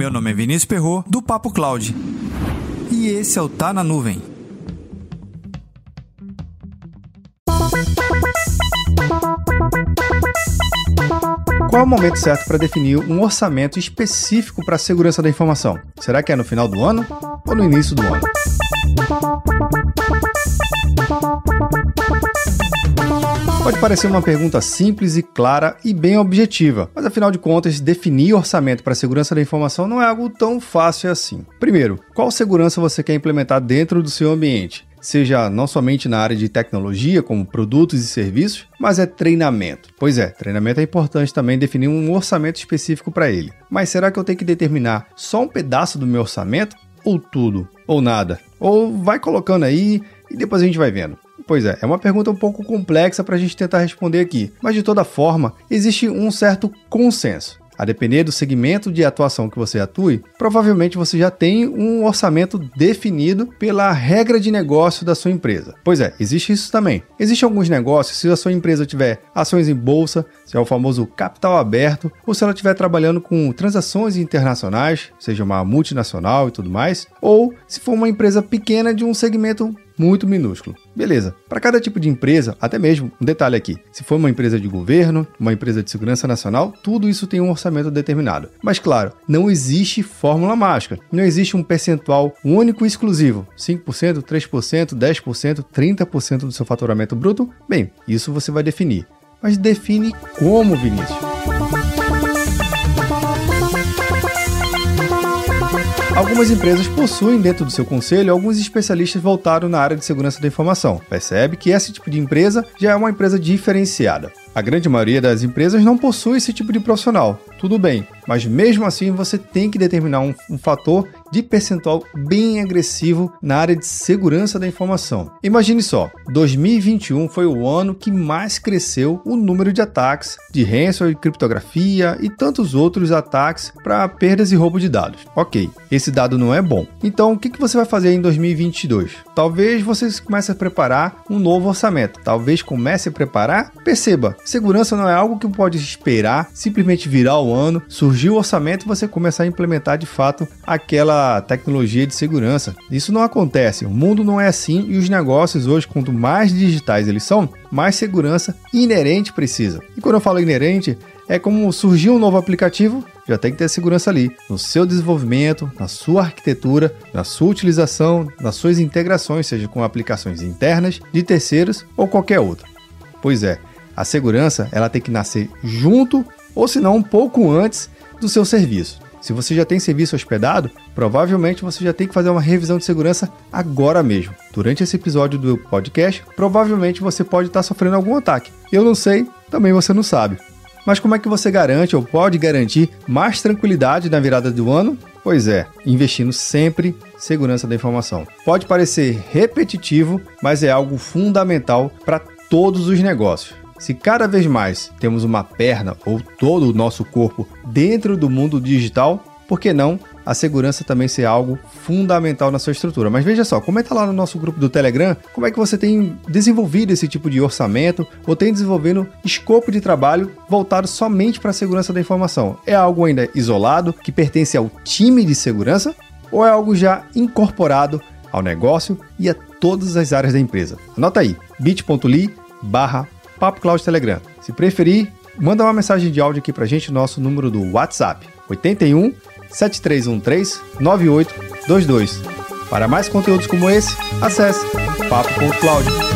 Meu nome é Vinícius Perro do Papo Cloud. E esse é o Tá na Nuvem. Qual é o momento certo para definir um orçamento específico para a segurança da informação? Será que é no final do ano ou no início do ano? Pode parecer uma pergunta simples e clara e bem objetiva, mas afinal de contas, definir orçamento para segurança da informação não é algo tão fácil assim. Primeiro, qual segurança você quer implementar dentro do seu ambiente? seja não somente na área de tecnologia, como produtos e serviços, mas é treinamento. Pois é, treinamento é importante também definir um orçamento específico para ele. Mas será que eu tenho que determinar só um pedaço do meu orçamento? Ou tudo? Ou nada? Ou vai colocando aí e depois a gente vai vendo? Pois é, é uma pergunta um pouco complexa para a gente tentar responder aqui, mas de toda forma, existe um certo consenso. A depender do segmento de atuação que você atue, provavelmente você já tem um orçamento definido pela regra de negócio da sua empresa. Pois é, existe isso também. Existem alguns negócios, se a sua empresa tiver ações em bolsa, se é o famoso capital aberto, ou se ela estiver trabalhando com transações internacionais, seja uma multinacional e tudo mais, ou se for uma empresa pequena de um segmento muito minúsculo. Beleza. Para cada tipo de empresa, até mesmo um detalhe aqui: se for uma empresa de governo, uma empresa de segurança nacional, tudo isso tem um orçamento determinado. Mas claro, não existe fórmula mágica. Não existe um percentual único e exclusivo: 5%, 3%, 10%, 30% do seu faturamento bruto. Bem, isso você vai definir. Mas define como, Vinícius? Algumas empresas possuem dentro do seu conselho alguns especialistas voltados na área de segurança da informação. Percebe que esse tipo de empresa já é uma empresa diferenciada. A grande maioria das empresas não possui esse tipo de profissional. Tudo bem, mas mesmo assim você tem que determinar um, um, fator de percentual bem agressivo na área de segurança da informação. Imagine só, 2021 foi o ano que mais cresceu o número de ataques de ransomware, criptografia e tantos outros ataques para perdas e roubo de dados. Ok, esse dado não é bom. Então o que, você vai fazer em 2022? Talvez você comece a preparar um novo orçamento. Talvez comece a preparar. Perceba, Segurança não é algo que pode esperar simplesmente virar o ano, surgir o orçamento e você começar a implementar de fato aquela tecnologia de segurança. Isso não acontece. O mundo não é assim e os negócios hoje, quanto mais digitais eles são, mais segurança inerente precisa. E quando eu falo inerente, é como surgir um novo aplicativo, já tem que ter segurança ali, no seu desenvolvimento, na sua arquitetura, na sua utilização, nas suas integrações, seja com aplicações internas, de terceiros ou qualquer outra. Pois é, a segurança ela tem que nascer junto ou se não um pouco antes do seu serviço. Se você já tem serviço hospedado, provavelmente você já tem que fazer uma revisão de segurança agora mesmo. Durante esse episódio do podcast, provavelmente você pode estar sofrendo algum ataque. Eu não sei, também você não sabe. Mas como é que você garante ou pode garantir mais tranquilidade na virada do ano? Pois é, investindo sempre segurança da informação. Pode parecer repetitivo, mas é algo fundamental para todos os negócios. Se cada vez mais temos uma perna ou todo o nosso corpo dentro do mundo digital, por que não a segurança também ser algo fundamental na sua estrutura? Mas veja só, comenta lá no nosso grupo do Telegram como é que você tem desenvolvido esse tipo de orçamento ou tem desenvolvendo escopo de trabalho voltado somente para a segurança da informação. É algo ainda isolado que pertence ao time de segurança ou é algo já incorporado ao negócio e a todas as áreas da empresa? Anota aí, bit.ly barra Papo Cloud Telegram. Se preferir, manda uma mensagem de áudio aqui pra gente, nosso número do WhatsApp, 81 7313 9822. Para mais conteúdos como esse, acesse papo.cloud.